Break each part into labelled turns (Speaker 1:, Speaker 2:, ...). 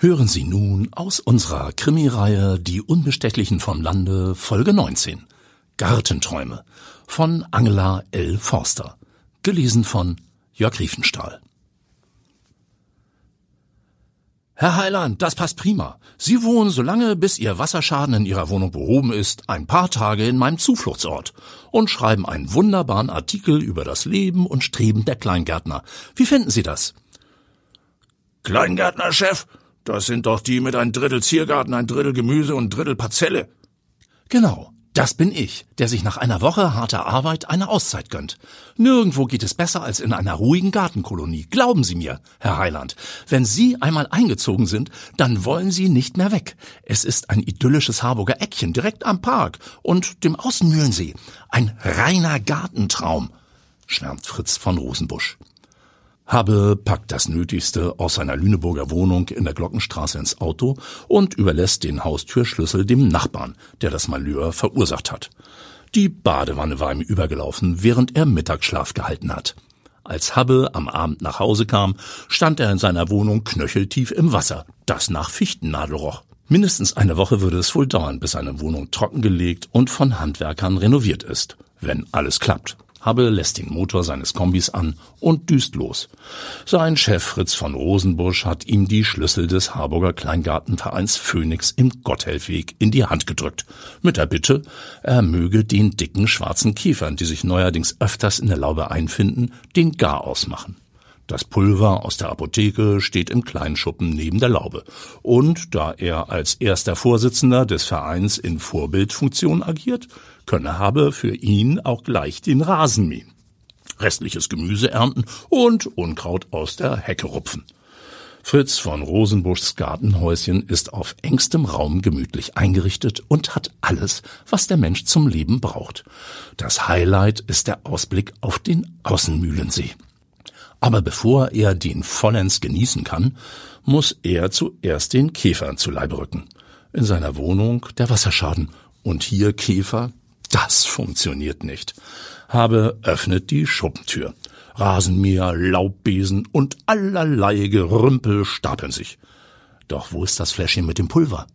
Speaker 1: Hören Sie nun aus unserer Krimireihe Die Unbestechlichen vom Lande Folge 19 Gartenträume von Angela L. Forster. Gelesen von Jörg Riefenstahl. Herr Heiland, das passt prima. Sie wohnen so lange, bis Ihr Wasserschaden in Ihrer Wohnung behoben ist, ein paar Tage in meinem Zufluchtsort und schreiben einen wunderbaren Artikel über das Leben und Streben der Kleingärtner. Wie finden Sie das?
Speaker 2: Kleingärtnerchef, das sind doch die mit ein Drittel Ziergarten, ein Drittel Gemüse und ein Drittel Parzelle.
Speaker 1: Genau, das bin ich, der sich nach einer Woche harter Arbeit eine Auszeit gönnt. Nirgendwo geht es besser als in einer ruhigen Gartenkolonie. Glauben Sie mir, Herr Heiland. Wenn Sie einmal eingezogen sind, dann wollen Sie nicht mehr weg. Es ist ein idyllisches Harburger Eckchen direkt am Park und dem Außenmühlensee. Ein reiner Gartentraum, schwärmt Fritz von Rosenbusch. Habe packt das Nötigste aus seiner Lüneburger Wohnung in der Glockenstraße ins Auto und überlässt den Haustürschlüssel dem Nachbarn, der das Malheur verursacht hat. Die Badewanne war ihm übergelaufen, während er Mittagsschlaf gehalten hat. Als Habbe am Abend nach Hause kam, stand er in seiner Wohnung knöcheltief im Wasser, das nach Fichtennadel roch. Mindestens eine Woche würde es wohl dauern, bis seine Wohnung trockengelegt und von Handwerkern renoviert ist, wenn alles klappt. Hubble lässt den Motor seines Kombis an und düst los. Sein Chef Fritz von Rosenbusch hat ihm die Schlüssel des Harburger Kleingartenvereins Phoenix im Gotthelfweg in die Hand gedrückt, mit der Bitte, er möge den dicken schwarzen Kiefern, die sich neuerdings öfters in der Laube einfinden, den Gar ausmachen. Das Pulver aus der Apotheke steht im Kleinschuppen neben der Laube. Und da er als erster Vorsitzender des Vereins in Vorbildfunktion agiert, könne Habe für ihn auch gleich den Rasen mähen, restliches Gemüse ernten und Unkraut aus der Hecke rupfen. Fritz von Rosenbuschs Gartenhäuschen ist auf engstem Raum gemütlich eingerichtet und hat alles, was der Mensch zum Leben braucht. Das Highlight ist der Ausblick auf den Außenmühlensee. Aber bevor er den vollends genießen kann, muss er zuerst den Käfern zu Leibe rücken. In seiner Wohnung der Wasserschaden und hier Käfer, das funktioniert nicht. Habe öffnet die Schuppentür. Rasenmäher, Laubbesen und allerlei Gerümpel stapeln sich. Doch wo ist das Fläschchen mit dem Pulver?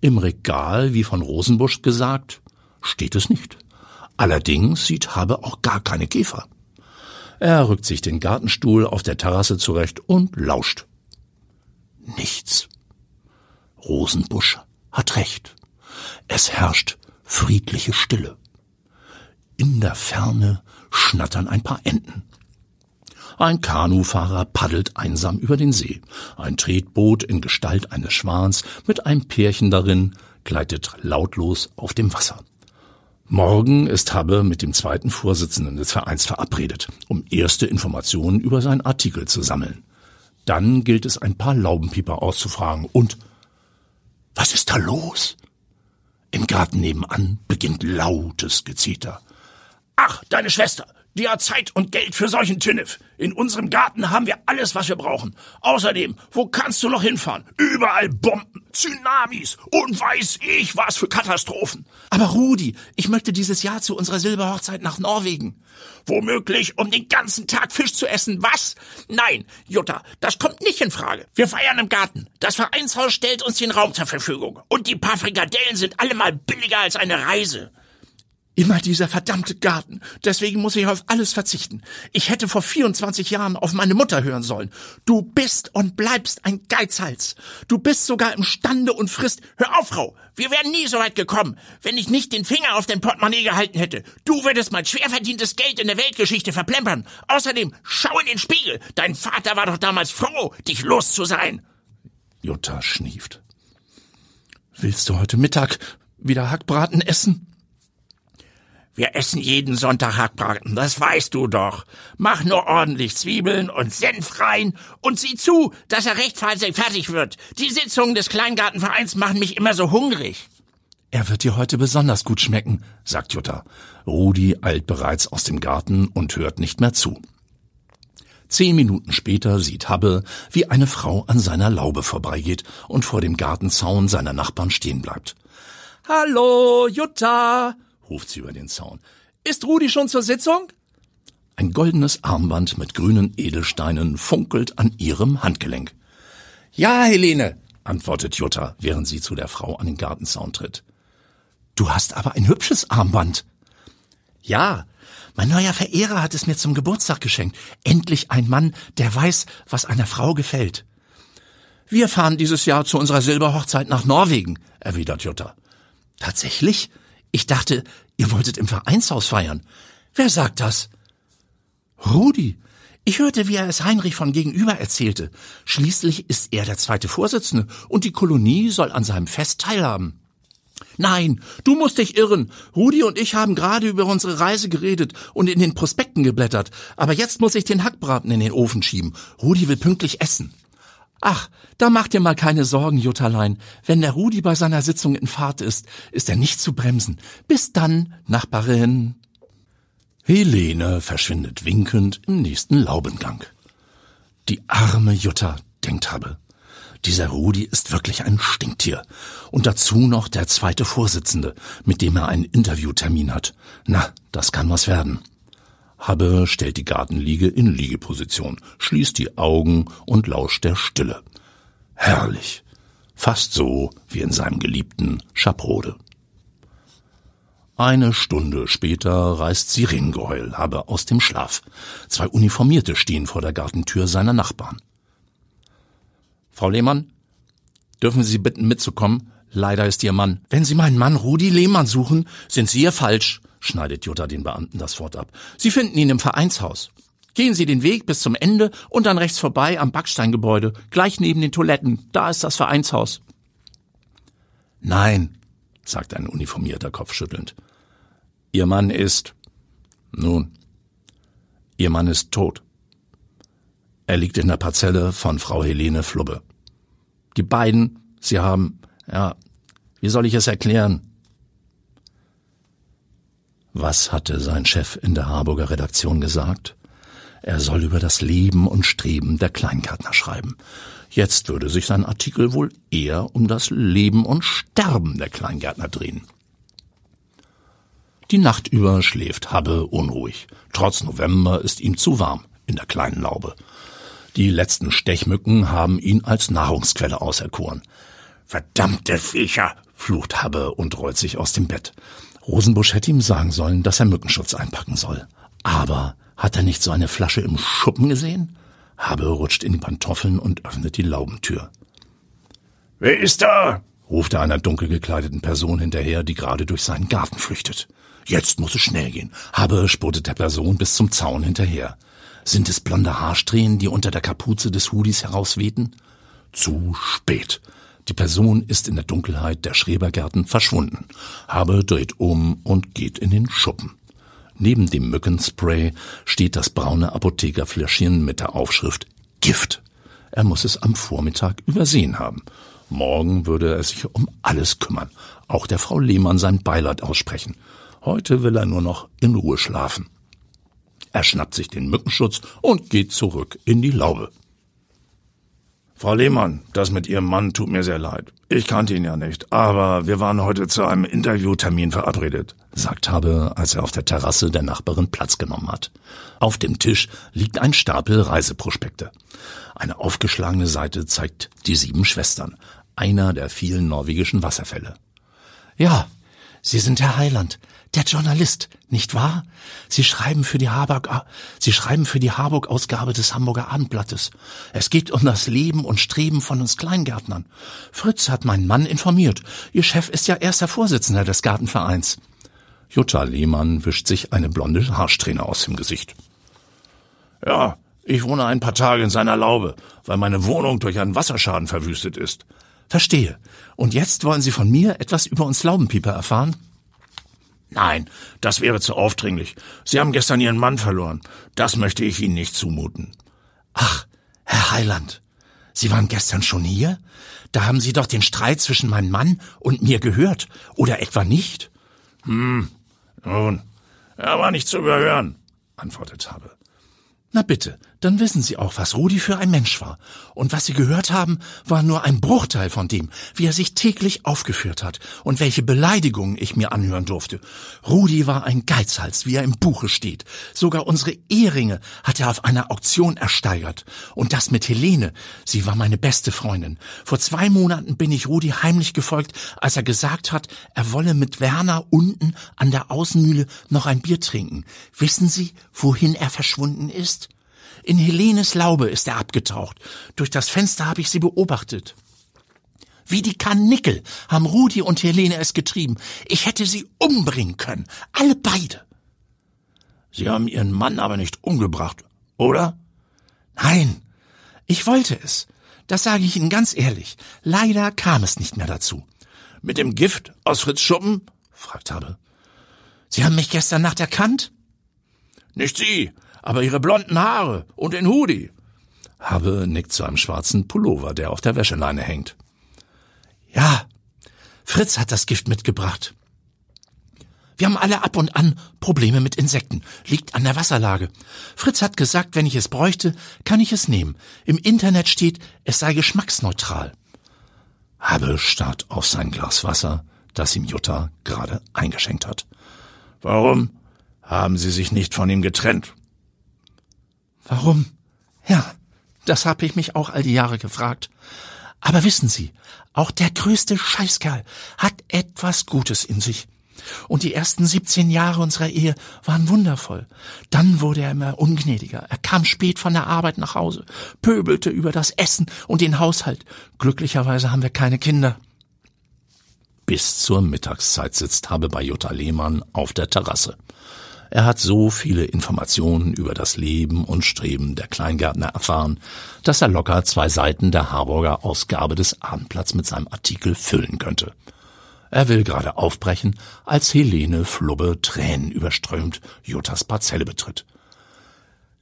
Speaker 1: Im Regal, wie von Rosenbusch gesagt, steht es nicht. Allerdings sieht Habe auch gar keine Käfer. Er rückt sich den Gartenstuhl auf der Terrasse zurecht und lauscht. Nichts. Rosenbusch hat recht. Es herrscht friedliche Stille. In der Ferne schnattern ein paar Enten. Ein Kanufahrer paddelt einsam über den See. Ein Tretboot in Gestalt eines Schwans mit einem Pärchen darin gleitet lautlos auf dem Wasser. Morgen ist Habbe mit dem zweiten Vorsitzenden des Vereins verabredet, um erste Informationen über seinen Artikel zu sammeln. Dann gilt es, ein paar Laubenpieper auszufragen und was ist da los? Im Garten nebenan beginnt lautes Gezeter.
Speaker 2: Ach, deine Schwester, die Zeit und Geld für solchen Tünnef. In unserem Garten haben wir alles, was wir brauchen. Außerdem, wo kannst du noch hinfahren? Überall Bomben, Tsunamis und weiß ich was für Katastrophen.
Speaker 3: Aber Rudi, ich möchte dieses Jahr zu unserer Silberhochzeit nach Norwegen.
Speaker 2: Womöglich, um den ganzen Tag Fisch zu essen. Was? Nein, Jutta, das kommt nicht in Frage. Wir feiern im Garten. Das Vereinshaus stellt uns den Raum zur Verfügung. Und die paar Frikadellen sind allemal billiger als eine Reise.
Speaker 3: Immer dieser verdammte Garten. Deswegen muss ich auf alles verzichten. Ich hätte vor 24 Jahren auf meine Mutter hören sollen. Du bist und bleibst ein Geizhals. Du bist sogar imstande und frisst.
Speaker 2: Hör auf, Frau. Wir wären nie so weit gekommen, wenn ich nicht den Finger auf den Portemonnaie gehalten hätte. Du würdest mein schwer verdientes Geld in der Weltgeschichte verplempern. Außerdem, schau in den Spiegel. Dein Vater war doch damals froh, dich los zu sein.
Speaker 1: Jutta schnieft. Willst du heute Mittag wieder Hackbraten essen?
Speaker 2: Wir essen jeden Sonntag Hackbraten, das weißt du doch. Mach nur ordentlich Zwiebeln und Senf rein und sieh zu, dass er rechtzeitig fertig wird. Die Sitzungen des Kleingartenvereins machen mich immer so hungrig.
Speaker 1: Er wird dir heute besonders gut schmecken, sagt Jutta. Rudi eilt bereits aus dem Garten und hört nicht mehr zu. Zehn Minuten später sieht Habbe, wie eine Frau an seiner Laube vorbeigeht und vor dem Gartenzaun seiner Nachbarn stehen bleibt.
Speaker 3: Hallo, Jutta, ruft sie über den Zaun. Ist Rudi schon zur Sitzung?
Speaker 1: Ein goldenes Armband mit grünen Edelsteinen funkelt an ihrem Handgelenk.
Speaker 3: Ja, Helene,
Speaker 1: antwortet Jutta, während sie zu der Frau an den Gartenzaun tritt. Du hast aber ein hübsches Armband. Ja, mein neuer Verehrer hat es mir zum Geburtstag geschenkt. Endlich ein Mann, der weiß, was einer Frau gefällt. Wir fahren dieses Jahr zu unserer Silberhochzeit nach Norwegen, erwidert Jutta. Tatsächlich? Ich dachte, ihr wolltet im Vereinshaus feiern. Wer sagt das? Rudi. Ich hörte, wie er es Heinrich von gegenüber erzählte. Schließlich ist er der zweite Vorsitzende und die Kolonie soll an seinem Fest teilhaben. Nein, du musst dich irren. Rudi und ich haben gerade über unsere Reise geredet und in den Prospekten geblättert. Aber jetzt muss ich den Hackbraten in den Ofen schieben. Rudi will pünktlich essen. Ach, da mach dir mal keine Sorgen, Jutterlein. Wenn der Rudi bei seiner Sitzung in Fahrt ist, ist er nicht zu bremsen. Bis dann, Nachbarin. Helene verschwindet winkend im nächsten Laubengang. Die arme Jutta, denkt Habe. Dieser Rudi ist wirklich ein Stinktier. Und dazu noch der zweite Vorsitzende, mit dem er einen Interviewtermin hat. Na, das kann was werden. Habbe stellt die Gartenliege in Liegeposition, schließt die Augen und lauscht der Stille. Herrlich. Fast so wie in seinem geliebten Schaprode. Eine Stunde später reißt Sirenengeheul Habbe aus dem Schlaf. Zwei Uniformierte stehen vor der Gartentür seiner Nachbarn. Frau Lehmann, dürfen Sie bitten mitzukommen? Leider ist Ihr Mann. Wenn Sie meinen Mann Rudi Lehmann suchen, sind Sie hier falsch schneidet Jutta den Beamten das Wort ab. Sie finden ihn im Vereinshaus. Gehen Sie den Weg bis zum Ende und dann rechts vorbei am Backsteingebäude, gleich neben den Toiletten. Da ist das Vereinshaus. Nein, sagt ein uniformierter kopfschüttelnd. Ihr Mann ist. Nun, Ihr Mann ist tot. Er liegt in der Parzelle von Frau Helene Flubbe. Die beiden, sie haben, ja, wie soll ich es erklären? Was hatte sein Chef in der Harburger Redaktion gesagt? Er soll über das Leben und Streben der Kleingärtner schreiben. Jetzt würde sich sein Artikel wohl eher um das Leben und Sterben der Kleingärtner drehen. Die Nacht über schläft Habbe unruhig. Trotz November ist ihm zu warm in der kleinen Laube. Die letzten Stechmücken haben ihn als Nahrungsquelle auserkoren. Verdammte Viecher, flucht Habbe und rollt sich aus dem Bett. Rosenbusch hätte ihm sagen sollen, dass er Mückenschutz einpacken soll. Aber hat er nicht so eine Flasche im Schuppen gesehen? Habe rutscht in die Pantoffeln und öffnet die Laubentür.
Speaker 2: Wer ist da?
Speaker 1: ruft er einer dunkel gekleideten Person hinterher, die gerade durch seinen Garten flüchtet. Jetzt muss es schnell gehen. Habe spurtet der Person bis zum Zaun hinterher. Sind es blonde Haarsträhnen, die unter der Kapuze des Hudis herauswehten? Zu spät. Die Person ist in der Dunkelheit der Schrebergärten verschwunden. Habe dreht um und geht in den Schuppen. Neben dem Mückenspray steht das braune Apothekerfläschchen mit der Aufschrift Gift. Er muss es am Vormittag übersehen haben. Morgen würde er sich um alles kümmern, auch der Frau Lehmann sein Beileid aussprechen. Heute will er nur noch in Ruhe schlafen. Er schnappt sich den Mückenschutz und geht zurück in die Laube.
Speaker 2: Frau Lehmann, das mit Ihrem Mann tut mir sehr leid. Ich kannte ihn ja nicht, aber wir waren heute zu einem Interviewtermin verabredet,
Speaker 1: sagt Habe, als er auf der Terrasse der Nachbarin Platz genommen hat. Auf dem Tisch liegt ein Stapel Reiseprospekte. Eine aufgeschlagene Seite zeigt die sieben Schwestern, einer der vielen norwegischen Wasserfälle. Ja, Sie sind Herr Heiland, der Journalist, nicht wahr? Sie schreiben für die Harburg, Sie schreiben für die Harburg-Ausgabe des Hamburger Abendblattes. Es geht um das Leben und Streben von uns Kleingärtnern. Fritz hat meinen Mann informiert. Ihr Chef ist ja erster Vorsitzender des Gartenvereins. Jutta Lehmann wischt sich eine blonde Haarsträhne aus dem Gesicht.
Speaker 2: Ja, ich wohne ein paar Tage in seiner Laube, weil meine Wohnung durch einen Wasserschaden verwüstet ist.
Speaker 1: Verstehe. Und jetzt wollen Sie von mir etwas über uns Laubenpieper erfahren?
Speaker 2: Nein, das wäre zu aufdringlich. Sie haben gestern Ihren Mann verloren. Das möchte ich Ihnen nicht zumuten.
Speaker 1: Ach, Herr Heiland, Sie waren gestern schon hier? Da haben Sie doch den Streit zwischen meinem Mann und mir gehört, oder etwa nicht?
Speaker 2: Hm, nun, er war nicht zu überhören, antwortet Habe.
Speaker 1: Na bitte, dann wissen Sie auch, was Rudi für ein Mensch war. Und was Sie gehört haben, war nur ein Bruchteil von dem, wie er sich täglich aufgeführt hat und welche Beleidigungen ich mir anhören durfte. Rudi war ein Geizhals, wie er im Buche steht. Sogar unsere Eheringe hat er auf einer Auktion ersteigert. Und das mit Helene. Sie war meine beste Freundin. Vor zwei Monaten bin ich Rudi heimlich gefolgt, als er gesagt hat, er wolle mit Werner unten an der Außenmühle noch ein Bier trinken. Wissen Sie, wohin er verschwunden ist? In Helenes Laube ist er abgetaucht. Durch das Fenster habe ich sie beobachtet. Wie die Karnickel haben Rudi und Helene es getrieben. Ich hätte sie umbringen können. Alle beide.
Speaker 2: Sie haben Ihren Mann aber nicht umgebracht, oder?
Speaker 1: Nein. Ich wollte es. Das sage ich Ihnen ganz ehrlich. Leider kam es nicht mehr dazu.
Speaker 2: Mit dem Gift aus Fritz Schuppen? fragt Habe.
Speaker 1: Sie haben mich gestern Nacht erkannt?
Speaker 2: Nicht Sie, aber ihre blonden Haare und den Hoodie.
Speaker 1: Habe nickt zu einem schwarzen Pullover, der auf der Wäscheleine hängt. Ja, Fritz hat das Gift mitgebracht. Wir haben alle ab und an Probleme mit Insekten. Liegt an der Wasserlage. Fritz hat gesagt, wenn ich es bräuchte, kann ich es nehmen. Im Internet steht, es sei geschmacksneutral. Habe starrt auf sein Glas Wasser, das ihm Jutta gerade eingeschenkt hat.
Speaker 2: Warum haben Sie sich nicht von ihm getrennt?
Speaker 1: Warum? Ja, das habe ich mich auch all die Jahre gefragt. Aber wissen Sie, auch der größte Scheißkerl hat etwas Gutes in sich. Und die ersten 17 Jahre unserer Ehe waren wundervoll. Dann wurde er immer ungnädiger. Er kam spät von der Arbeit nach Hause, pöbelte über das Essen und den Haushalt. Glücklicherweise haben wir keine Kinder. Bis zur Mittagszeit sitzt Habe bei Jutta Lehmann auf der Terrasse. Er hat so viele Informationen über das Leben und Streben der Kleingärtner erfahren, dass er locker zwei Seiten der Harburger Ausgabe des Abendblatts mit seinem Artikel füllen könnte. Er will gerade aufbrechen, als Helene Flubbe Tränen überströmt Juttas Parzelle betritt.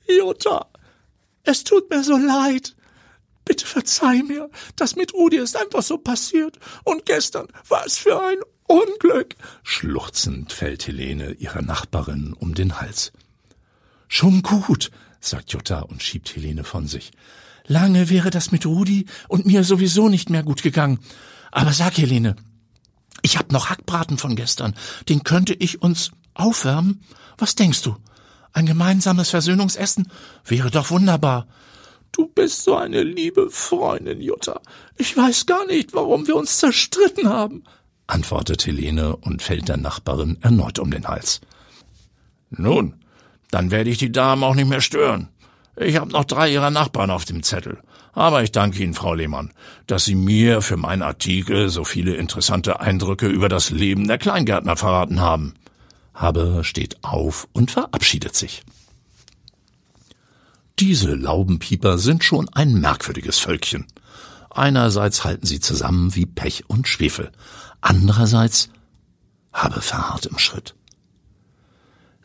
Speaker 1: Jutta, es tut mir so leid. Bitte verzeih mir, das mit Udi ist einfach so passiert. Und gestern war es für ein Unglück! Schluchzend fällt Helene ihrer Nachbarin um den Hals. Schon gut, sagt Jutta und schiebt Helene von sich. Lange wäre das mit Rudi und mir sowieso nicht mehr gut gegangen. Aber sag, Helene, ich hab noch Hackbraten von gestern. Den könnte ich uns aufwärmen? Was denkst du? Ein gemeinsames Versöhnungsessen wäre doch wunderbar. Du bist so eine liebe Freundin, Jutta. Ich weiß gar nicht, warum wir uns zerstritten haben antwortet Helene und fällt der Nachbarin erneut um den Hals.
Speaker 2: Nun, dann werde ich die Damen auch nicht mehr stören. Ich habe noch drei ihrer Nachbarn auf dem Zettel. Aber ich danke Ihnen, Frau Lehmann, dass Sie mir für meinen Artikel so viele interessante Eindrücke über das Leben der Kleingärtner verraten haben.
Speaker 1: Habe steht auf und verabschiedet sich. Diese Laubenpieper sind schon ein merkwürdiges Völkchen. Einerseits halten sie zusammen wie Pech und Schwefel, Andererseits habe verharrt im Schritt.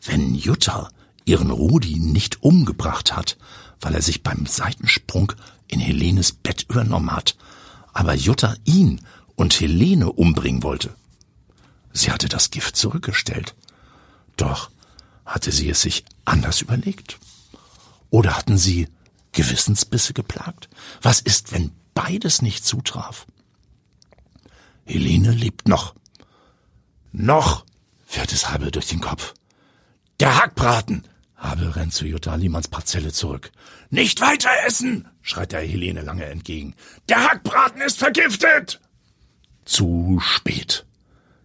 Speaker 1: Wenn Jutta ihren Rudi nicht umgebracht hat, weil er sich beim Seitensprung in Helenes Bett übernommen hat, aber Jutta ihn und Helene umbringen wollte. Sie hatte das Gift zurückgestellt. Doch hatte sie es sich anders überlegt? Oder hatten sie Gewissensbisse geplagt? Was ist, wenn beides nicht zutraf? Helene lebt noch. Noch, fährt es Habe durch den Kopf.
Speaker 2: Der Hackbraten!
Speaker 1: Habe rennt zu Jutta Liemanns Parzelle zurück.
Speaker 2: Nicht weiter essen! schreit er Helene lange entgegen. Der Hackbraten ist vergiftet!
Speaker 1: Zu spät.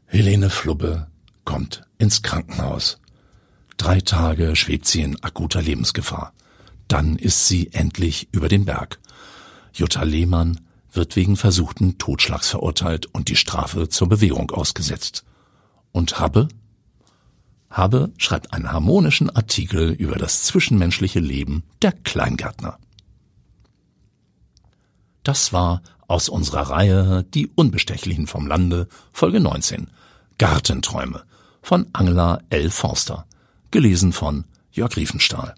Speaker 1: Helene Flubbe kommt ins Krankenhaus. Drei Tage schwebt sie in akuter Lebensgefahr. Dann ist sie endlich über den Berg. Jutta Lehmann wird wegen versuchten Totschlags verurteilt und die Strafe zur Bewährung ausgesetzt. Und Habe? Habe schreibt einen harmonischen Artikel über das zwischenmenschliche Leben der Kleingärtner. Das war aus unserer Reihe Die Unbestechlichen vom Lande, Folge 19, Gartenträume von Angela L. Forster, gelesen von Jörg Riefenstahl.